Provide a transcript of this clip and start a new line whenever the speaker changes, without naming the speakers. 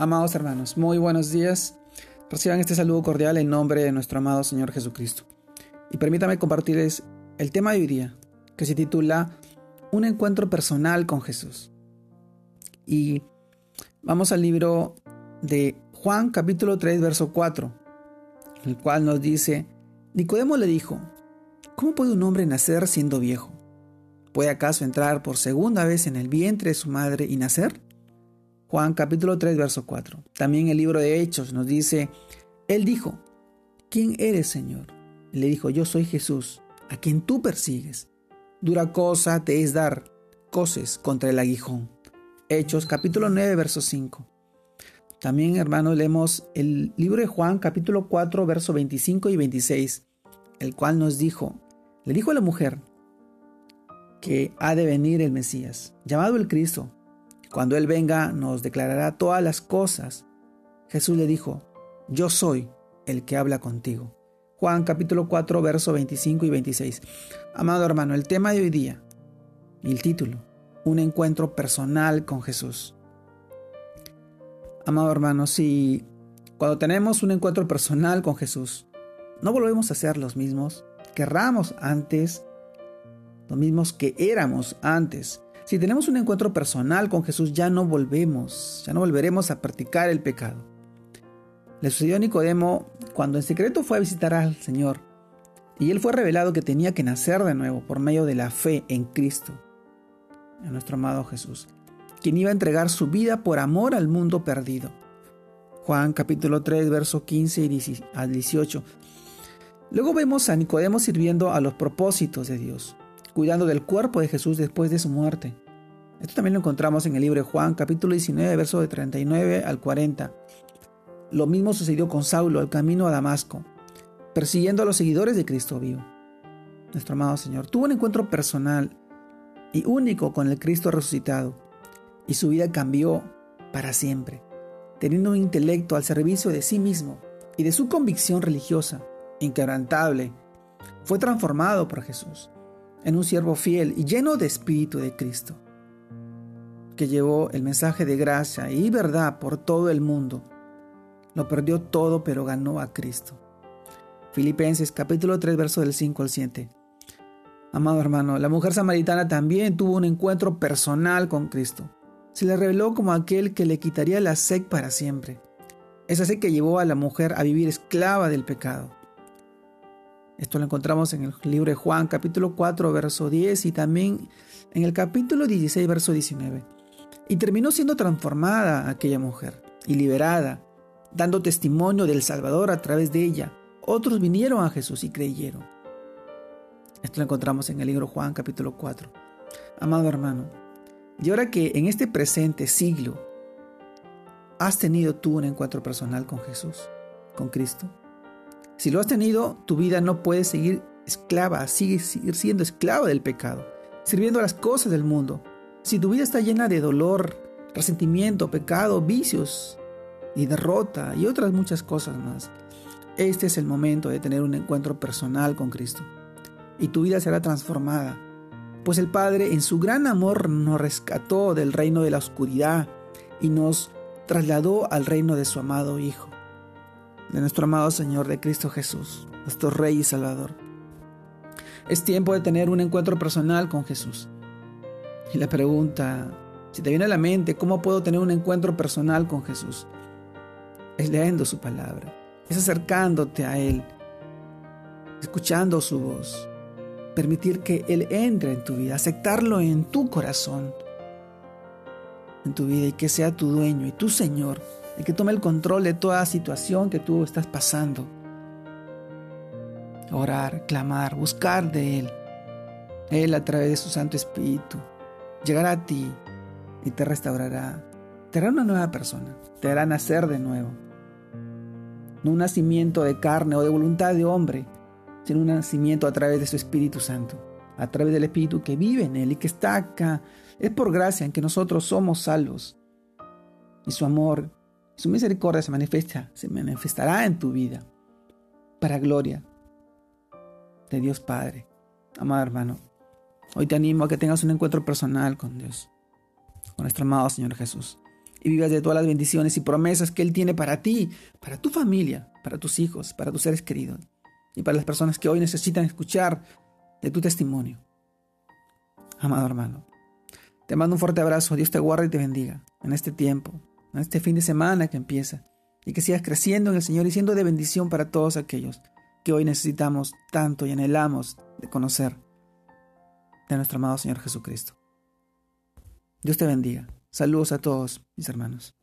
Amados hermanos, muy buenos días. Reciban este saludo cordial en nombre de nuestro amado Señor Jesucristo. Y permítame compartirles el tema de hoy día, que se titula Un encuentro personal con Jesús. Y vamos al libro de Juan capítulo 3, verso 4, el cual nos dice, Nicodemo le dijo, ¿cómo puede un hombre nacer siendo viejo? ¿Puede acaso entrar por segunda vez en el vientre de su madre y nacer? Juan capítulo 3, verso 4. También el libro de Hechos nos dice, Él dijo, ¿quién eres, Señor? le dijo, yo soy Jesús, a quien tú persigues. Dura cosa te es dar coces contra el aguijón. Hechos capítulo 9, verso 5. También, hermanos, leemos el libro de Juan capítulo 4, verso 25 y 26, el cual nos dijo, le dijo a la mujer que ha de venir el Mesías, llamado el Cristo, cuando Él venga nos declarará todas las cosas. Jesús le dijo, yo soy el que habla contigo. Juan capítulo 4, verso 25 y 26. Amado hermano, el tema de hoy día y el título, un encuentro personal con Jesús. Amado hermano, si cuando tenemos un encuentro personal con Jesús, no volvemos a ser los mismos que erramos antes, los mismos que éramos antes, si tenemos un encuentro personal con Jesús, ya no volvemos, ya no volveremos a practicar el pecado. Le sucedió a Nicodemo cuando en secreto fue a visitar al Señor, y él fue revelado que tenía que nacer de nuevo por medio de la fe en Cristo, en nuestro amado Jesús, quien iba a entregar su vida por amor al mundo perdido. Juan capítulo 3, verso 15 al 18. Luego vemos a Nicodemo sirviendo a los propósitos de Dios cuidando del cuerpo de Jesús después de su muerte. Esto también lo encontramos en el libro de Juan, capítulo 19, verso de 39 al 40. Lo mismo sucedió con Saulo al camino a Damasco, persiguiendo a los seguidores de Cristo vivo. Nuestro amado Señor tuvo un encuentro personal y único con el Cristo resucitado, y su vida cambió para siempre, teniendo un intelecto al servicio de sí mismo y de su convicción religiosa, inquebrantable, fue transformado por Jesús en un siervo fiel y lleno de espíritu de Cristo, que llevó el mensaje de gracia y verdad por todo el mundo. Lo perdió todo, pero ganó a Cristo. Filipenses capítulo 3, verso del 5 al 7. Amado hermano, la mujer samaritana también tuvo un encuentro personal con Cristo. Se le reveló como aquel que le quitaría la sed para siempre. Es así que llevó a la mujer a vivir esclava del pecado. Esto lo encontramos en el libro de Juan capítulo 4 verso 10 y también en el capítulo 16 verso 19. Y terminó siendo transformada aquella mujer y liberada, dando testimonio del Salvador a través de ella. Otros vinieron a Jesús y creyeron. Esto lo encontramos en el libro Juan capítulo 4. Amado hermano, y ahora que en este presente siglo has tenido tú un encuentro personal con Jesús, con Cristo, si lo has tenido, tu vida no puede seguir esclava, sigue siendo esclava del pecado, sirviendo a las cosas del mundo. Si tu vida está llena de dolor, resentimiento, pecado, vicios y derrota y otras muchas cosas más, este es el momento de tener un encuentro personal con Cristo. Y tu vida será transformada, pues el Padre en su gran amor nos rescató del reino de la oscuridad y nos trasladó al reino de su amado Hijo de nuestro amado Señor de Cristo Jesús, nuestro Rey y Salvador. Es tiempo de tener un encuentro personal con Jesús. Y la pregunta, si te viene a la mente, ¿cómo puedo tener un encuentro personal con Jesús? Es leyendo su palabra, es acercándote a Él, escuchando su voz, permitir que Él entre en tu vida, aceptarlo en tu corazón, en tu vida y que sea tu dueño y tu Señor el que tome el control de toda situación que tú estás pasando. Orar, clamar, buscar de Él. Él a través de su Santo Espíritu llegará a ti y te restaurará. Te hará una nueva persona, te hará nacer de nuevo. No un nacimiento de carne o de voluntad de hombre, sino un nacimiento a través de su Espíritu Santo, a través del Espíritu que vive en Él y que está acá. Es por gracia en que nosotros somos salvos. Y su amor su misericordia se manifiesta, se manifestará en tu vida para gloria de Dios Padre. Amado hermano, hoy te animo a que tengas un encuentro personal con Dios, con nuestro amado Señor Jesús. y vivas de todas las bendiciones y promesas que Él tiene para ti, para tu familia, para tus hijos, para tus seres queridos y para las personas que hoy necesitan escuchar de tu testimonio. Amado hermano, te mando un fuerte abrazo, Dios te guarde y te bendiga en este tiempo, este fin de semana que empieza y que sigas creciendo en el Señor y siendo de bendición para todos aquellos que hoy necesitamos tanto y anhelamos de conocer de nuestro amado Señor Jesucristo. Dios te bendiga. Saludos a todos mis hermanos.